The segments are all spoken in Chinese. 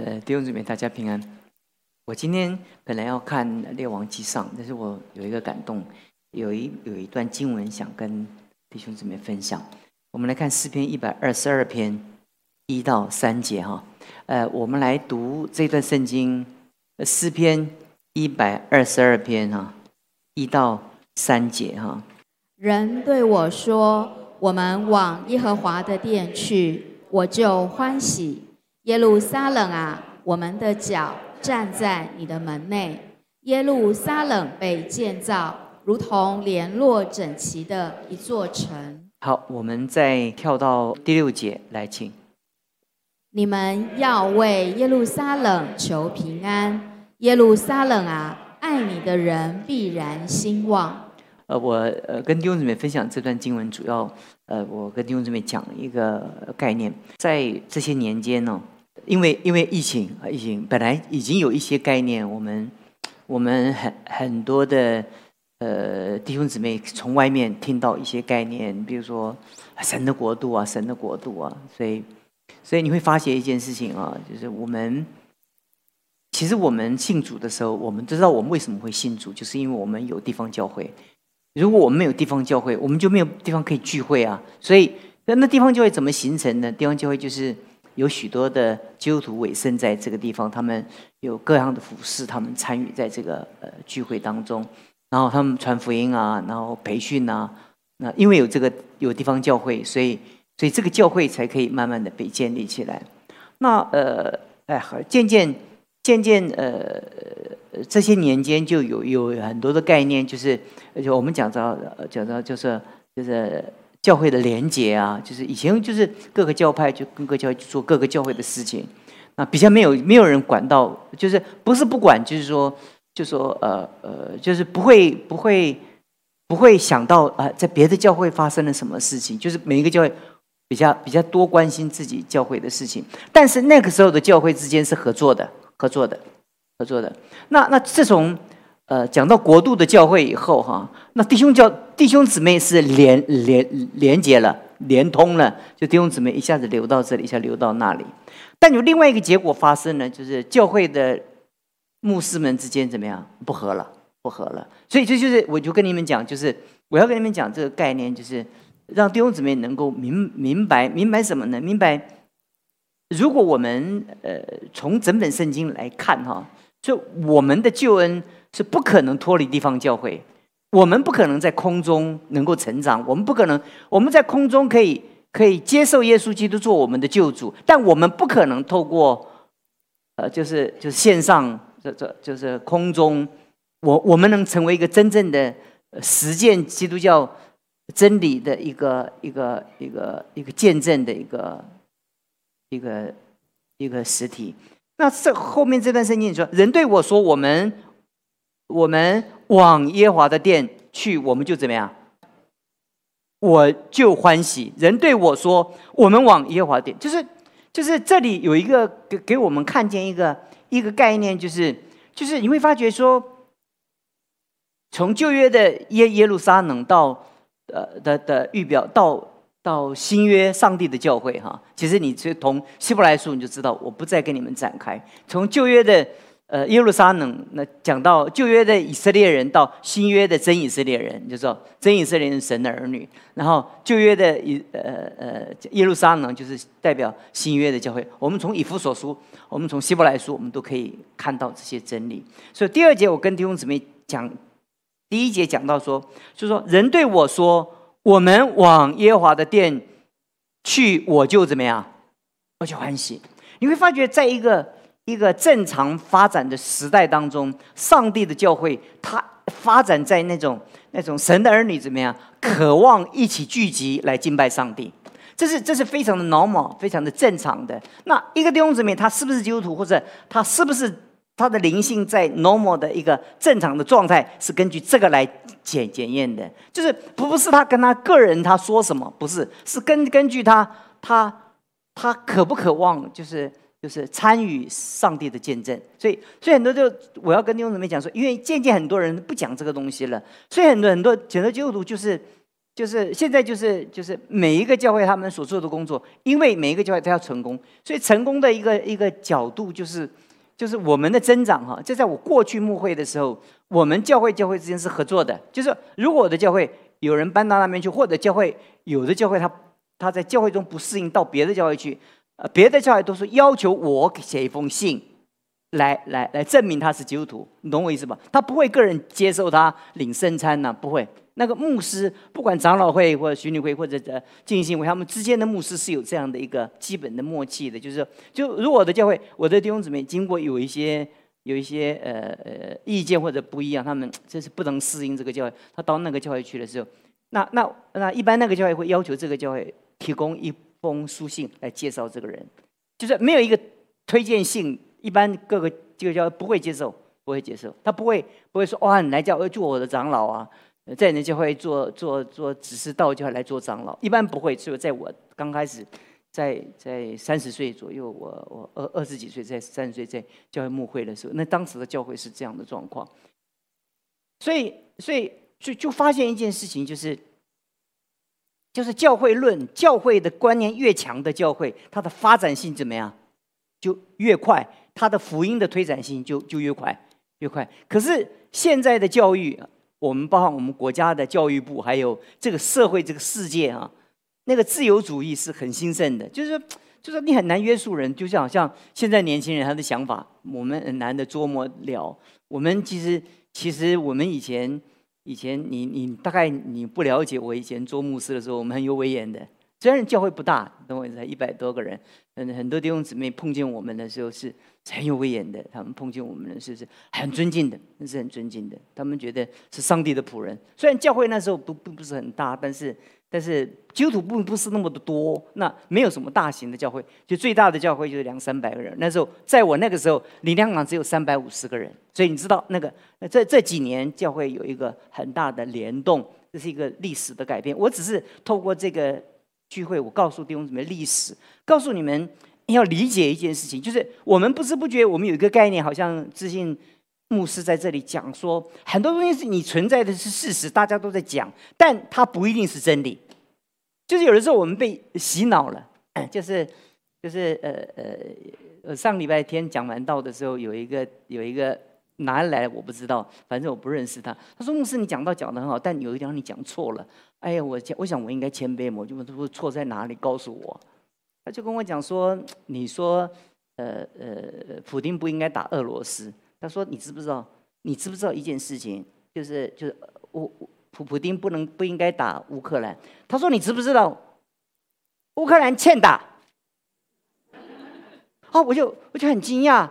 呃，弟兄姊妹，大家平安。我今天本来要看《列王纪上》，但是我有一个感动，有一有一段经文想跟弟兄姊妹分享。我们来看诗篇一百二十二篇一到三节哈。呃，我们来读这段圣经，诗篇一百二十二篇哈，一到三节哈。人对我说：“我们往耶和华的殿去，我就欢喜。”耶路撒冷啊，我们的脚站在你的门内。耶路撒冷被建造，如同联络整齐的一座城。好，我们再跳到第六节来，请。你们要为耶路撒冷求平安。耶路撒冷啊，爱你的人必然兴旺。呃，我呃跟弟兄姊妹分享这段经文，主要呃，我跟弟兄姊妹讲一个概念，在这些年间呢。因为因为疫情啊，疫情本来已经有一些概念，我们我们很很多的呃弟兄姊妹从外面听到一些概念，比如说神的国度啊，神的国度啊，所以所以你会发现一件事情啊，就是我们其实我们信主的时候，我们都知道我们为什么会信主，就是因为我们有地方教会。如果我们没有地方教会，我们就没有地方可以聚会啊。所以那那地方教会怎么形成呢？地方教会就是。有许多的基督徒委身在这个地方，他们有各样的服饰，他们参与在这个呃聚会当中，然后他们传福音啊，然后培训啊，那因为有这个有地方教会，所以所以这个教会才可以慢慢的被建立起来。那呃哎，渐渐渐渐呃这些年间就有有很多的概念，就是而且我们讲到讲到就是就是。教会的连结啊，就是以前就是各个教派就各个教会做各个教会的事情，那比较没有没有人管到，就是不是不管，就是说就说呃呃，就是不会不会不会想到啊，在别的教会发生了什么事情，就是每一个教会比较比较多关心自己教会的事情，但是那个时候的教会之间是合作的，合作的，合作的。那那自从呃，讲到国度的教会以后，哈，那弟兄教弟兄姊妹是连连连接了，连通了，就弟兄姊妹一下子流到这里，一下流到那里。但有另外一个结果发生呢，就是教会的牧师们之间怎么样不和了，不和了。所以这就是我就跟你们讲，就是我要跟你们讲这个概念，就是让弟兄姊妹能够明明白明白什么呢？明白，如果我们呃从整本圣经来看，哈，就我们的救恩。是不可能脱离地方教会，我们不可能在空中能够成长，我们不可能我们在空中可以可以接受耶稣基督做我们的救主，但我们不可能透过，呃，就是就是线上这这就是空中，我我们能成为一个真正的实践基督教真理的一个一个一个一个见证的一个一个一个实体。那这后面这段圣经说，人对我说，我们。我们往耶华的殿去，我们就怎么样？我就欢喜。人对我说：“我们往耶华殿，就是就是这里有一个给给我们看见一个一个概念，就是就是你会发觉说，从旧约的耶耶路撒冷到呃的的预表，到到新约上帝的教会哈，其实你就从希伯来书你就知道，我不再跟你们展开。从旧约的。呃，耶路撒冷那讲到旧约的以色列人到新约的真以色列人，就说真以色列人神的儿女。然后旧约的以呃呃耶路撒冷就是代表新约的教会。我们从以弗所书，我们从希伯来书，我们都可以看到这些真理。所以第二节我跟弟兄姊妹讲，第一节讲到说，就说人对我说，我们往耶和华的殿去，我就怎么样，我就欢喜。你会发觉在一个。一个正常发展的时代当中，上帝的教会，它发展在那种那种神的儿女怎么样，渴望一起聚集来敬拜上帝，这是这是非常的 normal，非常的正常的。那一个弟兄姊妹，他是不是基督徒，或者他是不是他的灵性在 normal 的一个正常的状态，是根据这个来检检验的。就是不是他跟他个人他说什么，不是是根根据他他他渴不渴望，就是。就是参与上帝的见证，所以所以很多就我要跟弟兄姊妹讲说，因为渐渐很多人不讲这个东西了，所以很多很多很多基督徒就是就是现在就是就是每一个教会他们所做的工作，因为每一个教会都要成功，所以成功的一个一个角度就是就是我们的增长哈。这在我过去牧会的时候，我们教会教会之间是合作的，就是如果我的教会有人搬到那边去，或者教会有的教会他他在教会中不适应，到别的教会去，呃，别的教会都是要求我写一封信。来来来，证明他是基督徒，你懂我意思吧？他不会个人接受他领圣餐呐，不会。那个牧师，不管长老会或者巡礼会或者呃进信会，他们之间的牧师是有这样的一个基本的默契的，就是就如果我的教会，我的弟兄姊妹经过有一些有一些呃呃意见或者不一样，他们这是不能适应这个教会，他到那个教会去的时候，那那那一般那个教会会要求这个教会提供一封书信来介绍这个人，就是没有一个推荐信。一般各个这个教会不会接受，不会接受，他不会不会说哇，你来教会做我的长老啊，在你教会做做做只是道教来做长老，一般不会。只有在我刚开始，在在三十岁左右，我我二二十几岁，在三十岁在教会牧会的时候，那当时的教会是这样的状况。所以所以就就发现一件事情，就是就是教会论，教会的观念越强的教会，它的发展性怎么样，就越快。它的福音的推展性就就越快越快。可是现在的教育，我们包括我们国家的教育部，还有这个社会这个世界啊，那个自由主义是很兴盛的。就是，就是你很难约束人，就像像现在年轻人他的想法，我们很难的捉摸了。我们其实其实我们以前以前你你大概你不了解我以前做牧师的时候，我们很有威严的。虽然教会不大，等我才一百多个人，嗯，很多弟兄姊妹碰见我们的时候是很有威严的。他们碰见我们的是是很尊敬的，那是很尊敬的。他们觉得是上帝的仆人。虽然教会那时候不并不是很大，但是但是基督徒不不是那么的多，那没有什么大型的教会，就最大的教会就是两三百个人。那时候在我那个时候，李良港只有三百五十个人。所以你知道那个这这几年教会有一个很大的联动，这是一个历史的改变。我只是透过这个。聚会，我告诉弟兄姊妹历史，告诉你们要理解一件事情，就是我们不知不觉，我们有一个概念，好像自信牧师在这里讲说，很多东西是你存在的是事实，大家都在讲，但它不一定是真理。就是有的时候我们被洗脑了，就是就是呃呃呃，上礼拜天讲完道的时候，有一个有一个哪里来我不知道，反正我不认识他。他说牧师，你讲道讲的很好，但有一点你讲错了。哎呀，我我想我应该谦卑嘛，我就问他说错在哪里，告诉我。他就跟我讲说，你说，呃呃，普京不应该打俄罗斯。他说你知不知道？你知不知道一件事情？就是就是乌普普京不能不应该打乌克兰。他说你知不知道？乌克兰欠打。啊，我就我就很惊讶，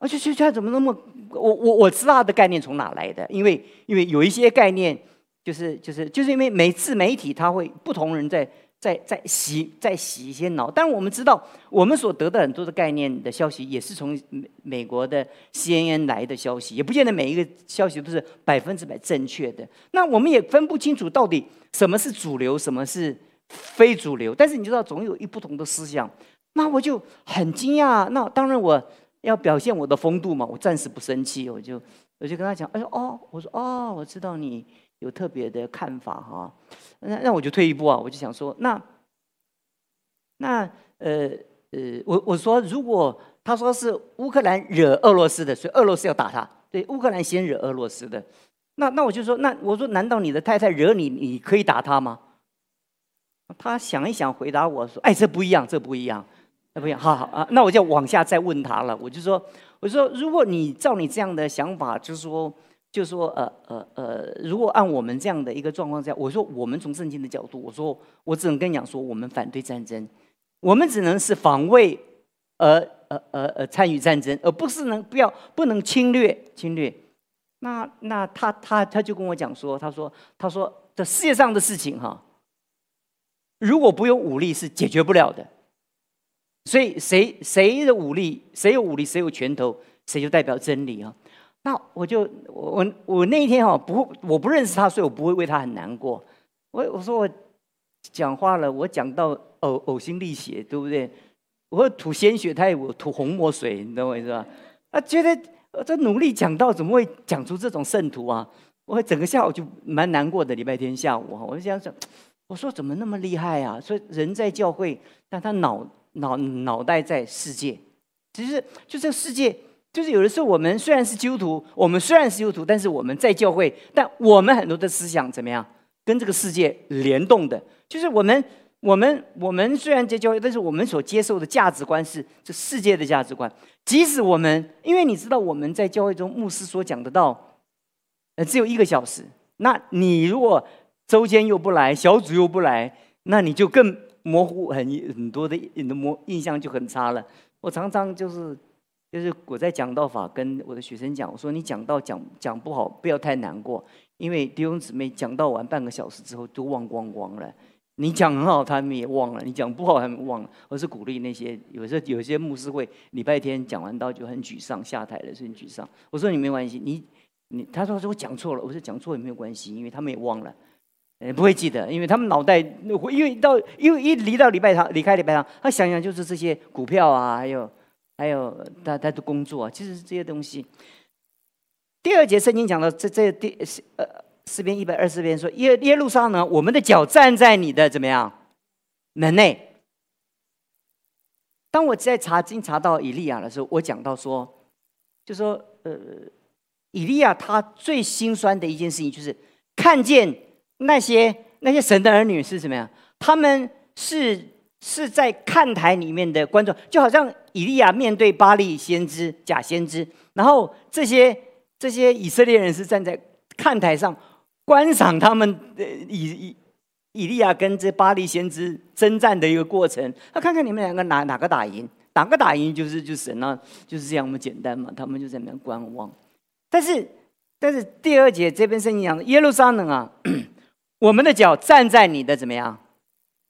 我就就他怎么那么我我我知道他的概念从哪来的，因为因为有一些概念。就是就是就是因为每次媒体他会不同人在在在洗在洗一些脑，但是我们知道我们所得的很多的概念的消息也是从美美国的 CNN 来的消息，也不见得每一个消息都是百分之百正确的。那我们也分不清楚到底什么是主流，什么是非主流。但是你知道总有一不同的思想，那我就很惊讶。那当然我要表现我的风度嘛，我暂时不生气，我就我就跟他讲，哎哦，我说哦，我知道你。有特别的看法哈，那那我就退一步啊，我就想说，那那呃呃，我我说如果他说是乌克兰惹俄罗斯的，所以俄罗斯要打他，对，乌克兰先惹俄罗斯的，那那我就说，那我说难道你的太太惹你，你可以打他吗？他想一想，回答我说，哎，这不一样，这不一样，那不一样，好好啊，那我就往下再问他了，我就说，我说如果你照你这样的想法，就是说。就是说呃呃呃，如果按我们这样的一个状况下，我说我们从圣经的角度，我说我只能跟你讲说，我们反对战争，我们只能是防卫，而呃呃呃参与战争，而不是能不要不能侵略侵略。那那他他他就跟我讲说，他说他说这世界上的事情哈，如果不用武力是解决不了的，所以谁谁的武力，谁有武力，谁有拳头，谁就代表真理啊。那我就我我那一天哈不我不认识他，所以我不会为他很难过。我我说我讲话了，我讲到呕呕心沥血，对不对？我吐鲜血，他也我吐红墨水，你懂我意思吧？啊，觉得这努力讲到怎么会讲出这种圣徒啊？我整个下午就蛮难过的。礼拜天下午哈，我就想想，我说怎么那么厉害啊？所以人在教会，但他脑脑脑袋在世界。其实就这个世界，就是有的时候我们虽然是基督徒，我们虽然是基督徒，但是我们在教会，但我们很多的思想怎么样，跟这个世界联动的，就是我们。我们我们虽然在教会，但是我们所接受的价值观是这世界的价值观。即使我们，因为你知道我们在教会中牧师所讲的道，呃，只有一个小时。那你如果周间又不来，小组又不来，那你就更模糊很很多的你的模印象就很差了。我常常就是就是我在讲道法跟我的学生讲，我说你讲道讲讲不好，不要太难过，因为弟兄姊妹讲到完半个小时之后都忘光光了。你讲很好，他们也忘了；你讲不好，他们忘了。我是鼓励那些有时候有些牧师会礼拜天讲完道就很沮丧，下台了，是很沮丧。我说你没关系，你你他说说我讲错了，我说讲错也没有关系，因为他们也忘了，也不会记得，因为他们脑袋因为到因为一离到礼拜堂离开礼拜堂，他想想就是这些股票啊，还有还有他他的工作，啊，其实是这些东西。第二节圣经讲到这这第呃。四篇一百二十篇说耶耶路撒冷，我们的脚站在你的怎么样门内。当我在查经查到以利亚的时候，我讲到说，就说呃，以利亚他最心酸的一件事情，就是看见那些那些神的儿女是什么呀？他们是是在看台里面的观众，就好像以利亚面对巴利先知假先知，然后这些这些以色列人是站在看台上。观赏他们的以以以利亚跟这巴黎先知征战的一个过程，那看看你们两个哪哪个打赢，哪个打赢就是就神啊，就是这样那么简单嘛。他们就在那观望。但是但是第二节这边圣经讲耶路撒冷啊，我们的脚站在你的怎么样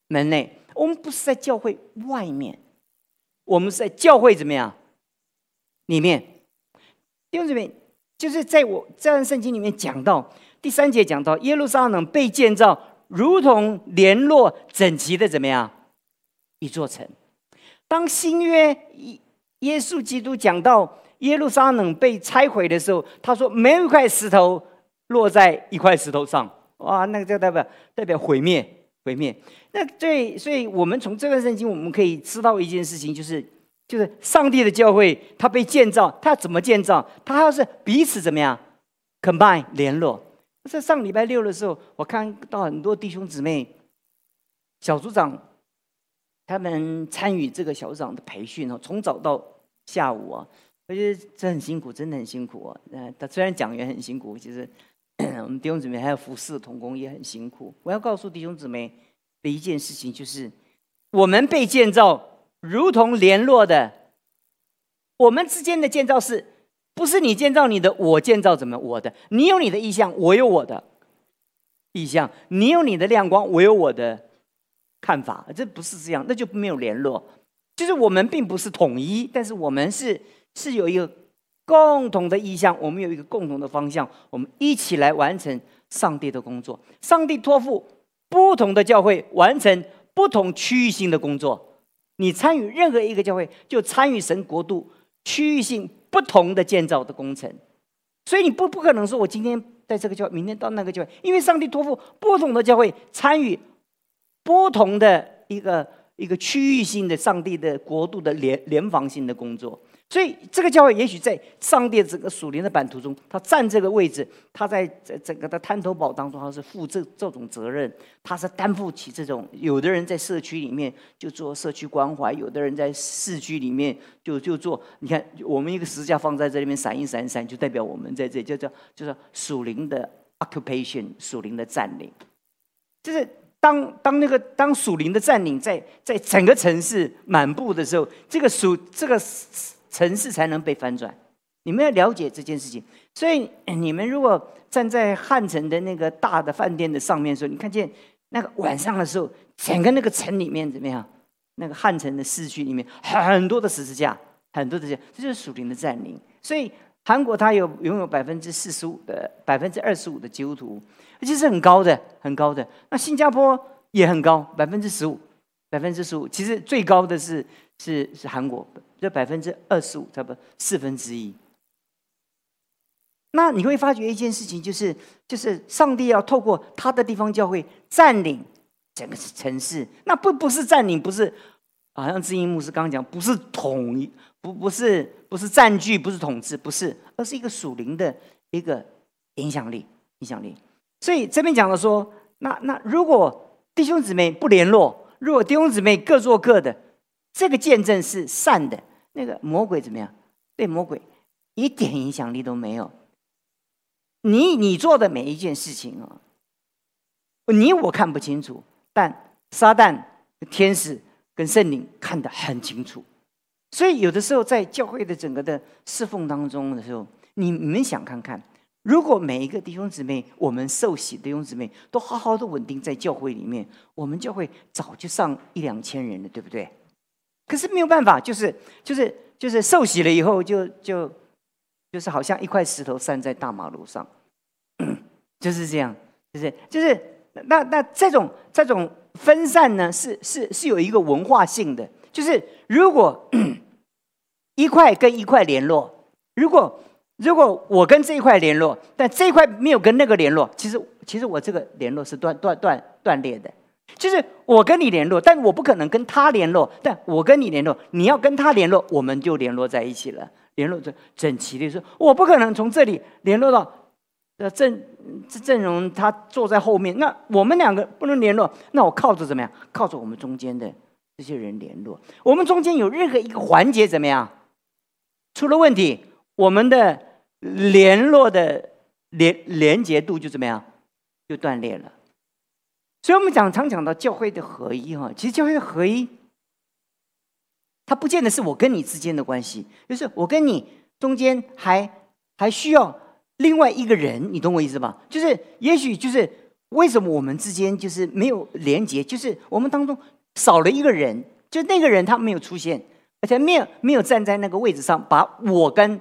门内？我们不是在教会外面，我们是在教会怎么样里面？弟兄姊妹，就是在我这段圣经里面讲到。第三节讲到耶路撒冷被建造，如同联络整齐的怎么样一座城。当新约耶耶稣基督讲到耶路撒冷被拆毁的时候，他说没有一块石头落在一块石头上。哇，那个就代表代表毁灭，毁灭。那最，所以我们从这段圣经我们可以知道一件事情，就是就是上帝的教会，它被建造，它怎么建造？它要是彼此怎么样 combine 联络。在上礼拜六的时候，我看到很多弟兄姊妹、小组长，他们参与这个小组长的培训哦，从早到下午啊，我觉得这很辛苦，真的很辛苦啊。呃，他虽然讲员很辛苦，其实我们弟兄姊妹还有服侍的同工也很辛苦。我要告诉弟兄姊妹的一件事情，就是我们被建造，如同联络的，我们之间的建造是。不是你建造你的，我建造怎么我的？你有你的意向，我有我的意向；你有你的亮光，我有我的看法。这不是这样，那就没有联络。就是我们并不是统一，但是我们是是有一个共同的意向，我们有一个共同的方向，我们一起来完成上帝的工作。上帝托付不同的教会完成不同区域性的工作。你参与任何一个教会，就参与神国度区域性。不同的建造的工程，所以你不不可能说，我今天在这个教，明天到那个教会，因为上帝托付不同的教会参与不同的一个一个区域性的上帝的国度的联联防性的工作。所以，这个教会也许在上帝整个属灵的版图中，他占这个位置，他在整个的滩头堡当中，他是负这这种责任，他是担负起这种。有的人在社区里面就做社区关怀，有的人在市区里面就就做。你看，我们一个十字架放在这里面闪一闪闪，就代表我们在这叫叫就是属灵的 occupation，属灵的占领。就是当当那个当属灵的占领在在整个城市满布的时候，这个属这个。城市才能被翻转，你们要了解这件事情。所以 你们如果站在汉城的那个大的饭店的上面的时候，你看见那个晚上的时候，整个那个城里面怎么样？那个汉城的市区里面很多的十字架，很多的这这就是属灵的占领。所以韩国它有拥有百分之四十五的百分之二十五的基督徒，而且是很高的，很高的。那新加坡也很高，百分之十五，百分之十五。其实最高的是是是韩国。这百分之二十五，差不多四分之一。那你会发觉一件事情，就是就是上帝要透过他的地方教会占领整个城市，那不不是占领，不是好像知音牧师刚刚讲，不是统一，不不是不是占据，不是统治，不是，而是一个属灵的一个影响力，影响力。所以这边讲的说，那那如果弟兄姊妹不联络，如果弟兄姊妹各做各的，这个见证是善的，那个魔鬼怎么样？对魔鬼一点影响力都没有。你你做的每一件事情啊，你我看不清楚，但撒旦、天使跟圣灵看得很清楚。所以有的时候在教会的整个的侍奉当中的时候，你你们想看看，如果每一个弟兄姊妹，我们受洗的弟兄姊妹都好好的稳定在教会里面，我们教会早就上一两千人了，对不对？可是没有办法，就是就是就是受洗了以后就就。就是好像一块石头散在大马路上，就是这样，就是就是那那这种这种分散呢，是是是有一个文化性的。就是如果 一块跟一块联络，如果如果我跟这一块联络，但这一块没有跟那个联络，其实其实我这个联络是断断断断裂的。就是我跟你联络，但我不可能跟他联络，但我跟你联络，你要跟他联络，我们就联络在一起了。联络整整齐的说，我不可能从这里联络到呃郑郑荣，他坐在后面，那我们两个不能联络，那我靠着怎么样？靠着我们中间的这些人联络。我们中间有任何一个环节怎么样出了问题，我们的联络的连连接度就怎么样就断裂了。所以我们讲常讲到教会的合一哈，其实教会的合一。它不见得是我跟你之间的关系，就是我跟你中间还还需要另外一个人，你懂我意思吧？就是也许就是为什么我们之间就是没有连接，就是我们当中少了一个人，就那个人他没有出现，而且没有没有站在那个位置上把我跟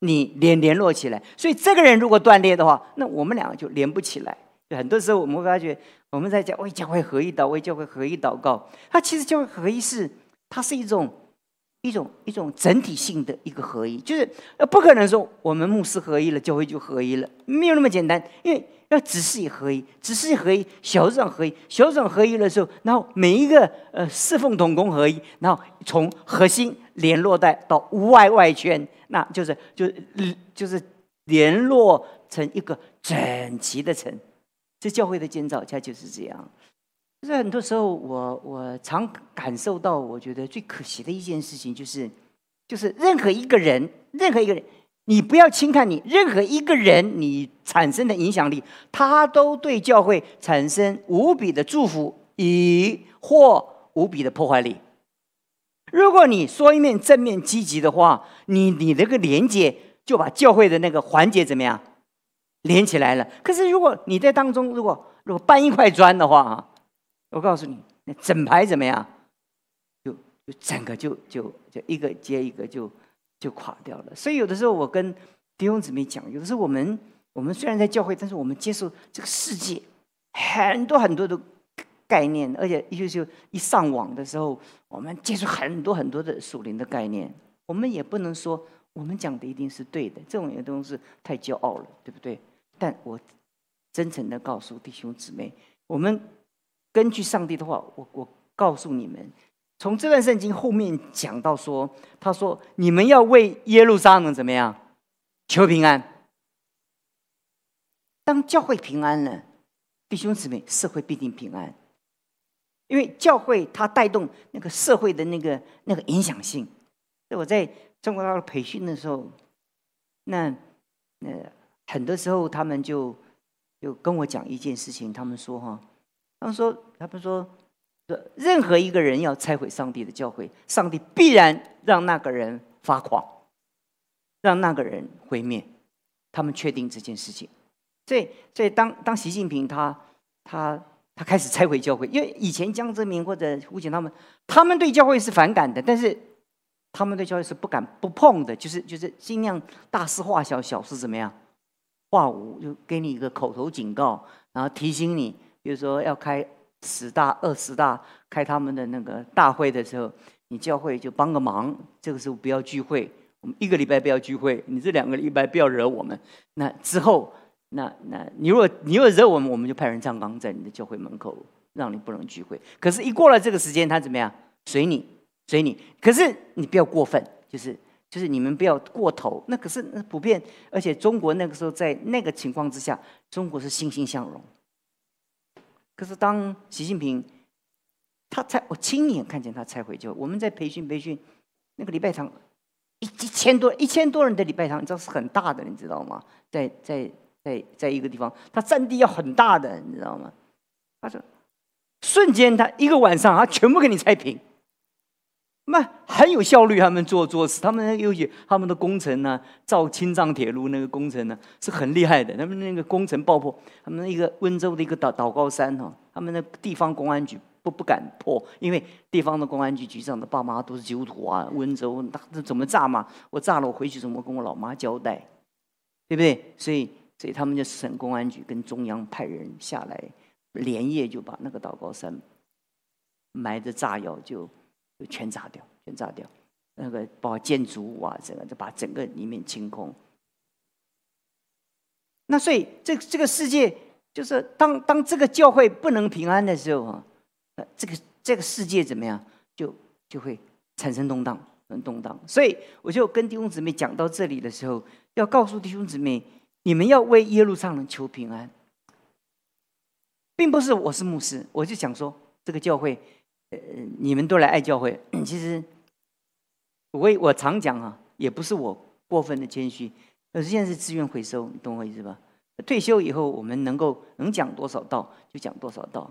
你联联络起来。所以这个人如果断裂的话，那我们两个就连不起来。很多时候我们会发觉，我们在讲为教会合一祷，为教会合一祷告，它其实教会合一是。它是一种一种一种整体性的一个合一，就是呃不可能说我们牧师合一了，教会就合一了，没有那么简单。因为要只是以合一，只是合一，小组长合一，小组长合一的时候，然后每一个呃侍奉同工合一，然后从核心联络带到外外圈，那就是就就是联络成一个整齐的城。这教会的建造，它就是这样。就是很多时候，我我常感受到，我觉得最可惜的一件事情，就是，就是任何一个人，任何一个人，你不要轻看你任何一个人，你产生的影响力，他都对教会产生无比的祝福，以或无比的破坏力。如果你说一面正面积极的话，你你那个连接就把教会的那个环节怎么样连起来了。可是如果你在当中，如果如果搬一块砖的话啊。我告诉你，那整排怎么样？就就整个就就就一个接一个就就垮掉了。所以有的时候我跟弟兄姊妹讲，有的时候我们我们虽然在教会，但是我们接受这个世界很多很多的概念，而且就就一上网的时候，我们接触很多很多的属灵的概念。我们也不能说我们讲的一定是对的，这种东西太骄傲了，对不对？但我真诚的告诉弟兄姊妹，我们。根据上帝的话，我我告诉你们，从这段圣经后面讲到说，他说你们要为耶路撒冷怎么样求平安。当教会平安了，弟兄姊妹，社会必定平安，因为教会它带动那个社会的那个那个影响性。我在中国大陆培训的时候，那那很多时候他们就就跟我讲一件事情，他们说哈。他们说：“他们说，任何一个人要拆毁上帝的教会，上帝必然让那个人发狂，让那个人毁灭。他们确定这件事情。所以，所以当当习近平他他他开始拆毁教会，因为以前江泽民或者胡锦他们，他们对教会是反感的，但是他们对教会是不敢不碰的，就是就是尽量大事化小，小事怎么样化无，就给你一个口头警告，然后提醒你。”比如说要开十大、二十大，开他们的那个大会的时候，你教会就帮个忙。这个时候不要聚会，我们一个礼拜不要聚会，你这两个礼拜不要惹我们。那之后，那那你如果你如果惹我们，我们就派人站岗在你的教会门口，让你不能聚会。可是，一过了这个时间，他怎么样？随你，随你。可是你不要过分，就是就是你们不要过头。那可是那普遍，而且中国那个时候在那个情况之下，中国是欣欣向荣。可是当习近平。他才我亲眼看见他才回就我们在培训培训，那个礼拜堂一一千多一千多人的礼拜堂，你知道是很大的，你知道吗？在在在在一个地方，他占地要很大的，你知道吗？他说瞬间他一个晚上他全部给你拆平，那很有效率，他们做做事，他们那尤其他们的工程呢，造青藏铁路那个工程呢是很厉害的，他们那个工程爆破，他们一个温州的一个岛岛高山哈，他们的地方公安局。不不敢破，因为地方的公安局局长的爸妈都是基督徒啊。温州那怎么炸嘛？我炸了，我回去怎么跟我老妈交代？对不对？所以，所以他们就省公安局跟中央派人下来，连夜就把那个岛高山埋的炸药就全炸掉，全炸掉。那个把建筑物啊，整个就把整个里面清空。那所以，这这个世界就是当当这个教会不能平安的时候啊。这个这个世界怎么样，就就会产生动荡，很动荡。所以我就跟弟兄姊妹讲到这里的时候，要告诉弟兄姊妹，你们要为耶路撒冷求平安，并不是我是牧师，我就想说这个教会，呃，你们都来爱教会。其实我我常讲啊，也不是我过分的谦虚，而是现在是自愿回收，你懂我意思吧？退休以后，我们能够能讲多少道就讲多少道。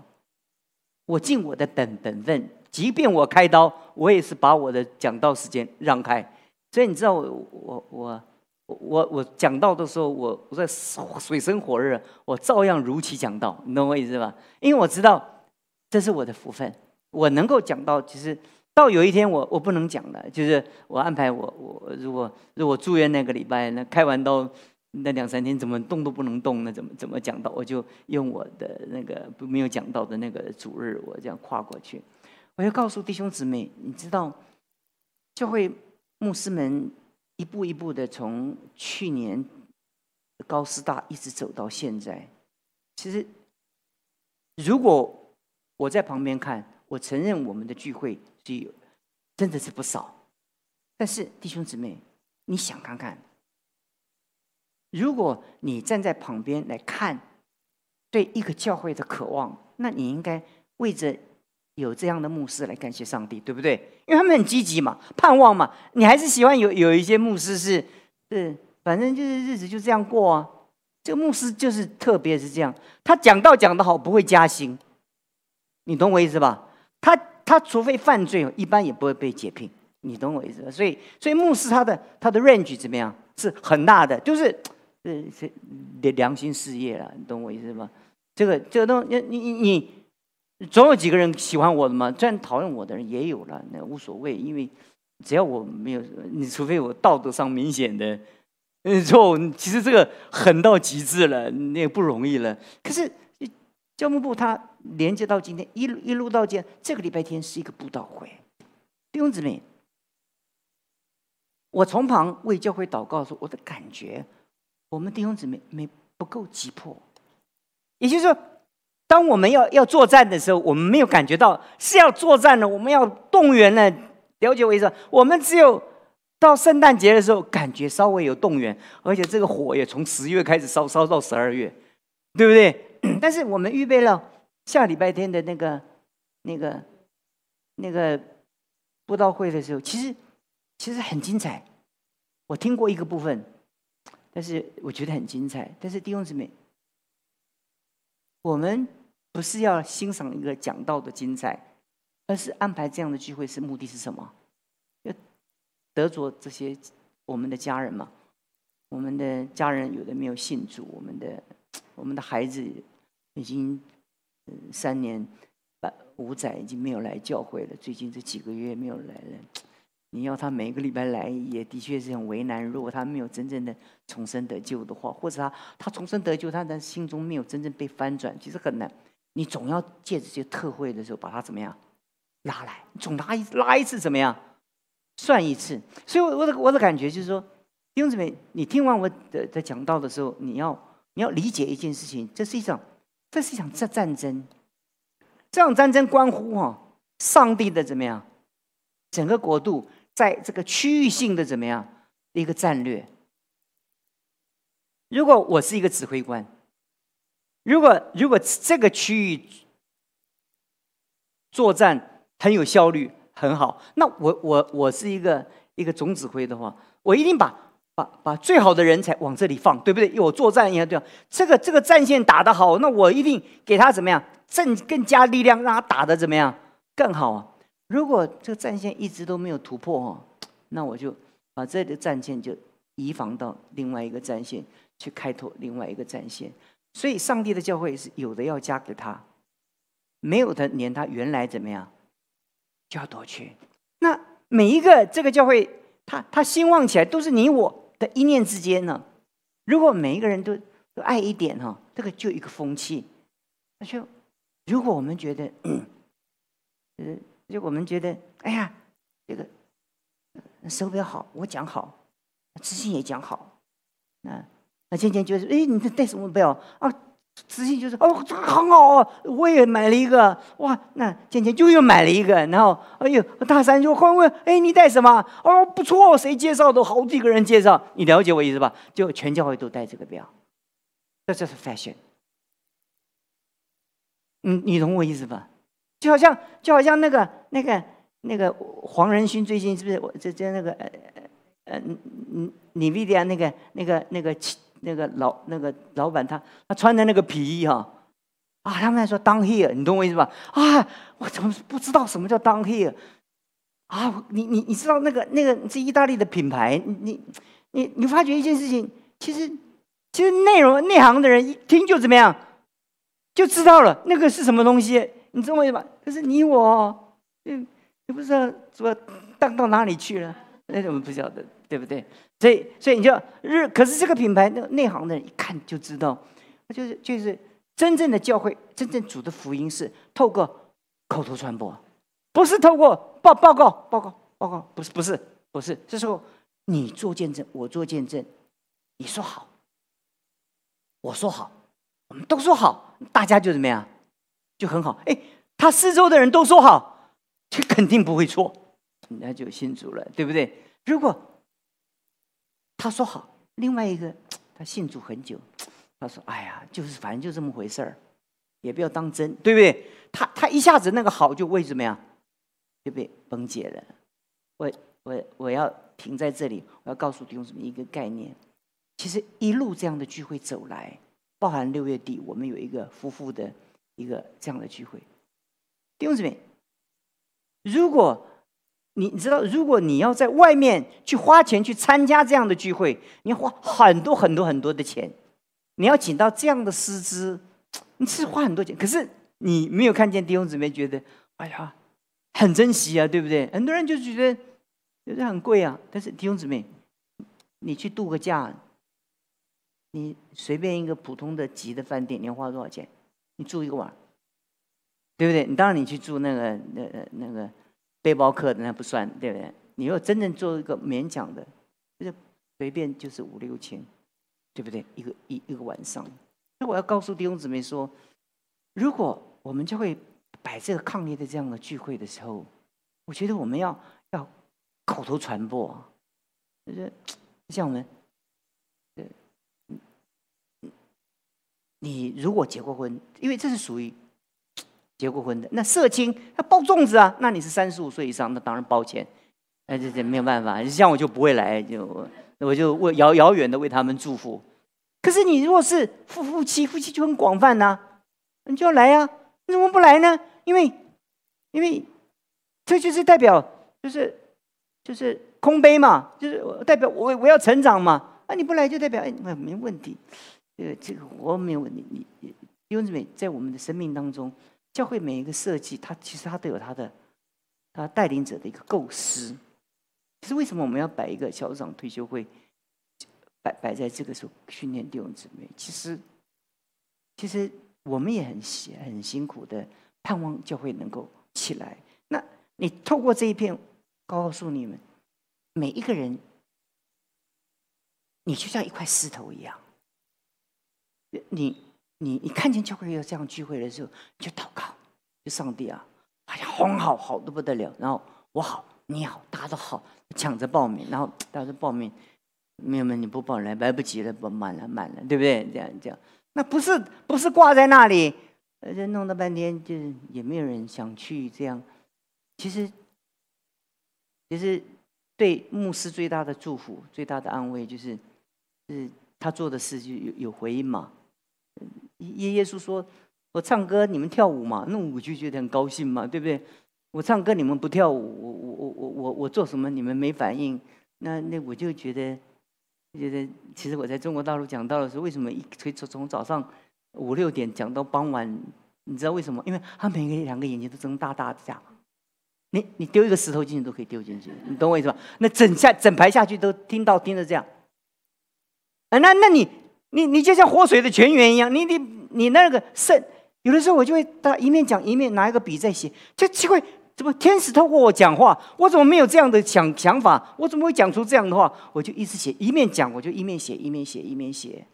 我尽我的本本分，即便我开刀，我也是把我的讲道时间让开。所以你知道，我我我我我讲道的时候，我我在水深火热，我照样如期讲道，你懂我意思吧？因为我知道这是我的福分，我能够讲到。其实到有一天我我不能讲了，就是我安排我我如果如果住院那个礼拜，那开完刀。那两三天怎么动都不能动？那怎么怎么讲到？我就用我的那个没有讲到的那个主日，我这样跨过去。我要告诉弟兄姊妹，你知道，教会牧师们一步一步的从去年高师大一直走到现在。其实，如果我在旁边看，我承认我们的聚会是有真的是不少。但是弟兄姊妹，你想看看。如果你站在旁边来看，对一个教会的渴望，那你应该为着有这样的牧师来感谢上帝，对不对？因为他们很积极嘛，盼望嘛。你还是喜欢有有一些牧师是，是反正就是日子就这样过啊。这个牧师就是特别是这样，他讲道讲得好，不会加薪，你懂我意思吧？他他除非犯罪，一般也不会被解聘，你懂我意思吧？所以所以牧师他的他的 range 怎么样是很大的，就是。这是良良心事业了，你懂我意思吗？这个这个东你你你总有几个人喜欢我的嘛，虽然讨厌我的人也有了，那无所谓，因为只要我没有，你除非我道德上明显的错误，其实这个狠到极致了，那也不容易了。可是教牧部他连接到今天，一一路到今，这个礼拜天是一个布道会，弟兄姊妹，我从旁为教会祷告说，我的感觉。我们弟兄姊妹没不够急迫，也就是说，当我们要要作战的时候，我们没有感觉到是要作战了，我们要动员了。了解我意思？我们只有到圣诞节的时候，感觉稍微有动员，而且这个火也从十月开始烧，烧到十二月，对不对？但是我们预备了下礼拜天的那个、那个、那个布道会的时候，其实其实很精彩。我听过一个部分。但是我觉得很精彩。但是弟兄姊妹，我们不是要欣赏一个讲道的精彩，而是安排这样的聚会是目的是什么？要得着这些我们的家人嘛？我们的家人有的没有信主，我们的我们的孩子已经三年半五载已经没有来教会了，最近这几个月没有来了。你要他每个礼拜来，也的确是很为难。如果他没有真正的重生得救的话，或者他他重生得救，他的心中没有真正被翻转，其实很难。你总要借这些特会的时候，把他怎么样拉来？总拉一拉一次怎么样？算一次。所以，我我的我的感觉就是说，弟兄姊妹，你听完我的的讲道的时候，你要你要理解一件事情，这是一场这是一场战战争，这场战争关乎哈上帝的怎么样，整个国度在这个区域性的怎么样一个战略。如果我是一个指挥官，如果如果这个区域作战很有效率很好，那我我我是一个一个总指挥的话，我一定把把把最好的人才往这里放，对不对？我作战一样对吧？这个这个战线打得好，那我一定给他怎么样，更更加力量，让他打得怎么样更好啊？如果这个战线一直都没有突破哦，那我就把这个战线就移防到另外一个战线。去开拓另外一个战线，所以上帝的教会是有的要加给他，没有的连他原来怎么样就要夺去。那每一个这个教会，他他兴旺起来，都是你我在一念之间呢。如果每一个人都都爱一点哈，这个就一个风气。那就如果我们觉得，嗯，就我们觉得，哎呀，这个手表好，我讲好，自信也讲好，那。那渐渐就是，哎，你这戴什么表啊？自信就是，哦，这个很好哦，我也买了一个，哇，那渐渐就又买了一个，然后，哎呦，大三就会问，哎，你戴什么？哦，不错，谁介绍的？好几个人介绍，你了解我意思吧？就全教会都戴这个表，这就是 fashion。嗯，你懂我意思吧？就好像，就好像那个、那个、那个黄仁勋最近是不是？我这这那个呃呃，你你你 v i d 那个那个那个。那个老那个老板，他他穿的那个皮衣哈，啊，他们还说 down here，你懂我意思吧？啊，我怎么不知道什么叫 down here？啊，你你你知道那个那个是意大利的品牌，你你你发觉一件事情，其实其实内容内行的人一听就怎么样，就知道了那个是什么东西，你懂我意思吧？可是你我，嗯，你不知道怎么荡到哪里去了，那我们不晓得。对不对？所以，所以你就日，可是这个品牌那内行的人一看就知道，那就是就是真正的教会，真正主的福音是透过口头传播，不是透过报报告报告报告，不是不是不是，这时候你做见证，我做见证，你说好，我说好，我们都说好，大家就怎么样，就很好。哎，他四周的人都说好，这肯定不会错，那就信主了，对不对？如果他说好，另外一个 他信主很久，他说：“哎呀，就是反正就这么回事儿，也不要当真，对不对？”他他一下子那个好就为什么呀？就被崩解了。我我我要停在这里，我要告诉弟兄姊妹一个概念：其实一路这样的聚会走来，包含六月底我们有一个夫妇的一个这样的聚会，弟兄姊妹，如果。你你知道，如果你要在外面去花钱去参加这样的聚会，你要花很多很多很多的钱，你要请到这样的师资，你是花很多钱。可是你没有看见弟兄姊妹觉得，哎呀，很珍惜啊，对不对？很多人就觉得觉得很贵啊。但是弟兄姊妹，你去度个假，你随便一个普通的级的饭店，你要花多少钱？你住一个晚，对不对？你当然你去住那个那那个。背包客那不算，对不对？你要真正做一个勉强的，就随便就是五六千，对不对？一个一一个晚上。那我要告诉弟兄姊妹说，如果我们就会摆这个抗议的这样的聚会的时候，我觉得我们要要口头传播啊，就是像我们，你如果结过婚，因为这是属于。结过婚的那社青，他包粽子啊，那你是三十五岁以上，那当然包钱，哎，这这没有办法，像我就不会来，就我就为遥遥远的为他们祝福。可是你如果是夫夫妻，夫妻就很广泛呐，你就要来呀，你怎么不来呢？因为，因为这就是代表，就是就是空杯嘛，就是代表我我要成长嘛，啊，你不来就代表哎，没问题，这个这个我没有问题，你弟兄姊妹在我们的生命当中。教会每一个设计，它其实它都有它的，它带领者的一个构思。可是为什么我们要摆一个校长退休会，摆摆在这个时候训练弟兄姊妹？其实，其实我们也很辛很辛苦的，盼望教会能够起来。那你透过这一片告诉你们，每一个人，你就像一块石头一样。你你你看见教会有这样聚会的时候，就祷告，就上帝啊，哎呀，很好，好的不得了。然后我好，你好，大家都好，抢着报名，然后大家都报名，没有没有，你不报来，来不及了，不满了满了，对不对？这样这样，那不是不是挂在那里，而且弄了半天，就是也没有人想去这样。其实，其实对牧师最大的祝福、最大的安慰，就是是他做的事就有有回应嘛。耶耶稣说：“我唱歌，你们跳舞嘛，那我就觉得很高兴嘛，对不对？我唱歌，你们不跳舞，我我我我我我做什么，你们没反应，那那我就觉得觉得，其实我在中国大陆讲到的时候，为什么一可以从从早上五六点讲到傍晚？你知道为什么？因为他每个两个眼睛都睁大大的，这样。你你丢一个石头进去都可以丢进去，你懂我意思吧？那整下整排下去都听到听着这样。啊，那那你。”你你就像活水的泉源一样，你你你那个肾，有的时候我就会他一面讲一面拿一个笔在写，就奇怪，怎么天使透过我讲话，我怎么没有这样的想想法？我怎么会讲出这样的话？我就一直写，一面讲我就一面写，一面写一面写。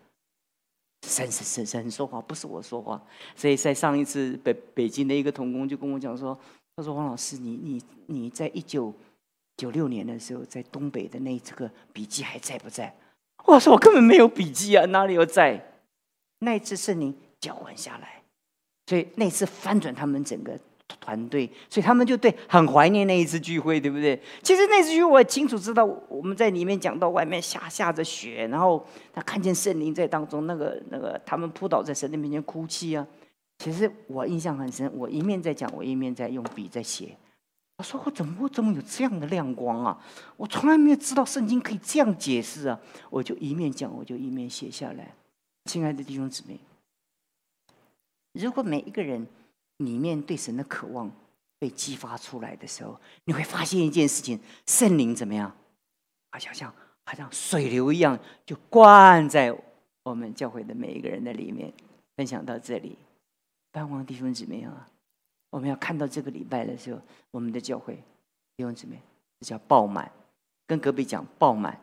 神神神神说话，不是我说话。所以在上一次北北京的一个童工就跟我讲说，他说王老师，你你你在一九九六年的时候在东北的那这个笔记还在不在？我说我根本没有笔记啊，哪里有在？那一次圣灵交换下来，所以那次翻转他们整个团队，所以他们就对很怀念那一次聚会，对不对？其实那次聚会我清楚知道，我们在里面讲到外面下下着雪，然后他看见圣灵在当中，那个那个他们扑倒在神的面前哭泣啊。其实我印象很深，我一面在讲，我一面在用笔在写。我说我怎么我怎么有这样的亮光啊？我从来没有知道圣经可以这样解释啊！我就一面讲，我就一面写下来。亲爱的弟兄姊妹，如果每一个人里面对神的渴望被激发出来的时候，你会发现一件事情：圣灵怎么样？好像像好像水流一样，就灌在我们教会的每一个人的里面。分享到这里，盼望弟兄姊妹啊！我们要看到这个礼拜的时候，我们的教会弟兄姊妹，这叫爆满。跟隔壁讲爆满，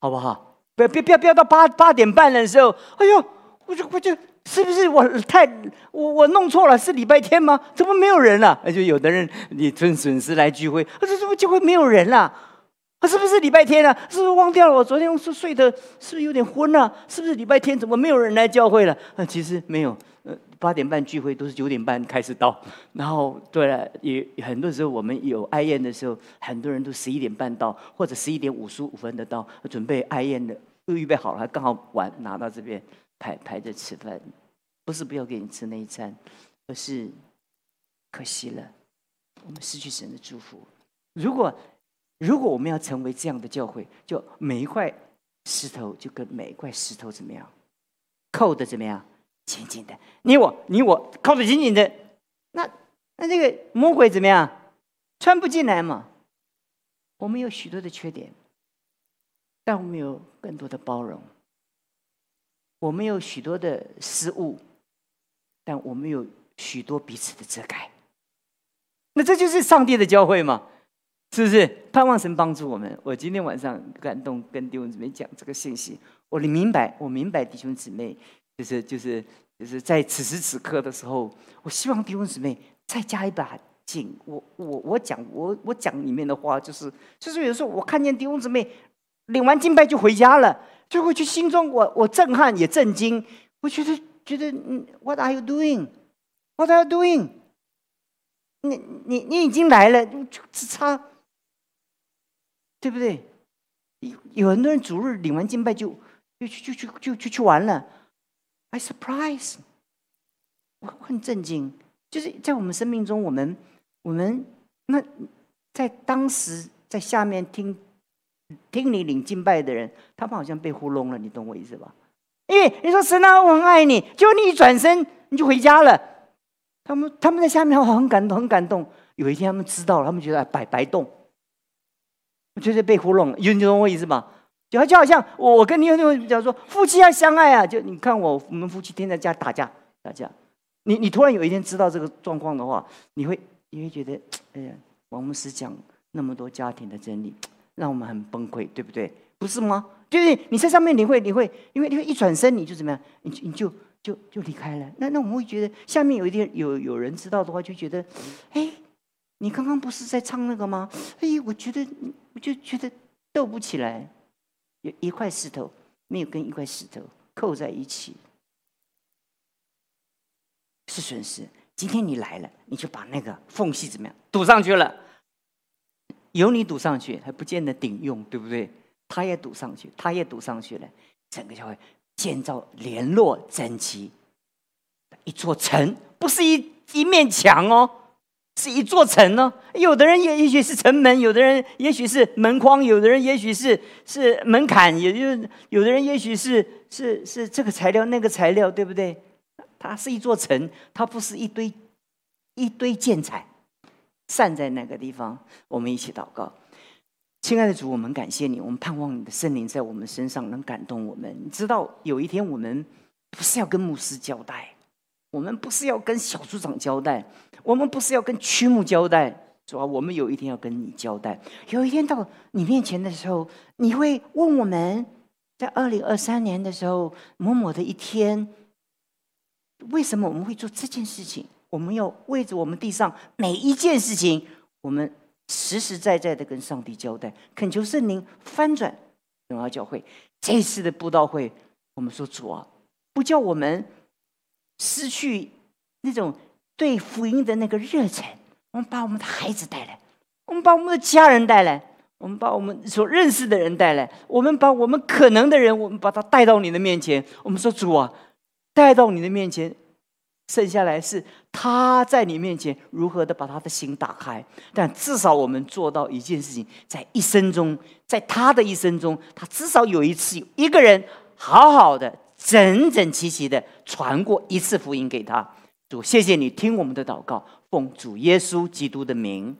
好不好？不要、不要、不要到八八点半的时候，哎呦，我就、我就，是不是我太我我弄错了？是礼拜天吗？怎么没有人了？而且有的人你真损失来聚会，这怎么就会没有人了？是不是礼拜天啊？是不是忘掉了？我昨天是睡的，是不是有点昏啊？是不是礼拜天怎么没有人来教会了？啊，其实没有。呃，八点半聚会都是九点半开始到，然后对了，也很多时候我们有哀宴的时候，很多人都十一点半到，或者十一点五十五分的到，准备哀宴的都预备好了，刚好晚拿到这边排排着吃饭，不是不要给你吃那一餐，而是可惜了，我们失去神的祝福。如果如果我们要成为这样的教会，就每一块石头就跟每一块石头怎么样，扣的怎么样？紧紧的，你我你我扣的紧紧的，那那这个魔鬼怎么样？穿不进来嘛。我们有许多的缺点，但我们有更多的包容。我们有许多的失误，但我们有许多彼此的遮盖。那这就是上帝的教会嘛？是不是？盼望神帮助我们。我今天晚上感动跟弟兄姊妹讲这个信息，我明白，我明白弟兄姊妹。就是就是就是在此时此刻的时候，我希望弟兄姊妹再加一把劲。我我我讲我我讲里面的话，就是就是有时候我看见弟兄姊妹领完敬拜就回家了，就会去心中我我震撼也震惊。我觉得觉得嗯，What are you doing? What are you doing? 你你你已经来了，就只差对不对？有有很多人主日领完敬拜就就就就就就去玩了。I surprise，我很震惊。就是在我们生命中，我们我们那在当时在下面听听你领敬拜的人，他们好像被糊弄了，你懂我意思吧？因为你说神啊，我很爱你，结果你一转身你就回家了。他们他们在下面很感动，很感动。有一天他们知道了，他们觉得白白动，我觉得被糊弄，有你懂我意思吗？就就好像我我跟你有那种讲说夫妻要相爱啊，就你看我我们夫妻天天在家打架打架，你你突然有一天知道这个状况的话，你会你会觉得哎呀王牧师讲那么多家庭的真理，让我们很崩溃，对不对？不是吗？就是你在上面，你会，你会，因为你会一转身，你就怎么样？你你就就就离开了。那那我们会觉得，下面有一天有有人知道的话，就觉得，哎，你刚刚不是在唱那个吗？哎，我觉得我就觉得斗不起来，有一块石头没有跟一块石头扣在一起，是损失。今天你来了，你就把那个缝隙怎么样堵上去了？有你堵上去，还不见得顶用，对不对？他也堵上去，他也堵上去了，整个教会建造联络整齐，一座城，不是一一面墙哦，是一座城哦。有的人也也许是城门，有的人也许是门框，有的人也许是是门槛，也就有的人也许是是是这个材料那个材料，对不对？它是一座城，它不是一堆一堆建材散在那个地方。我们一起祷告，亲爱的主，我们感谢你，我们盼望你的圣灵在我们身上能感动我们。你知道，有一天我们不是要跟牧师交代，我们不是要跟小组长交代，我们不是要跟区牧交代，主啊，我们有一天要跟你交代。有一天到你面前的时候，你会问我们，在二零二三年的时候，某某的一天。为什么我们会做这件事情？我们要为着我们地上每一件事情，我们实实在在的跟上帝交代，恳求圣灵翻转荣耀教会。这次的布道会，我们说主啊，不叫我们失去那种对福音的那个热忱。我们把我们的孩子带来，我们把我们的家人带来，我们把我们所认识的人带来，我们把我们可能的人，我们把他带到你的面前。我们说主啊。带到你的面前，剩下来是他在你面前如何的把他的心打开。但至少我们做到一件事情，在一生中，在他的一生中，他至少有一次一个人好好的、整整齐齐的传过一次福音给他。主，谢谢你听我们的祷告，奉主耶稣基督的名。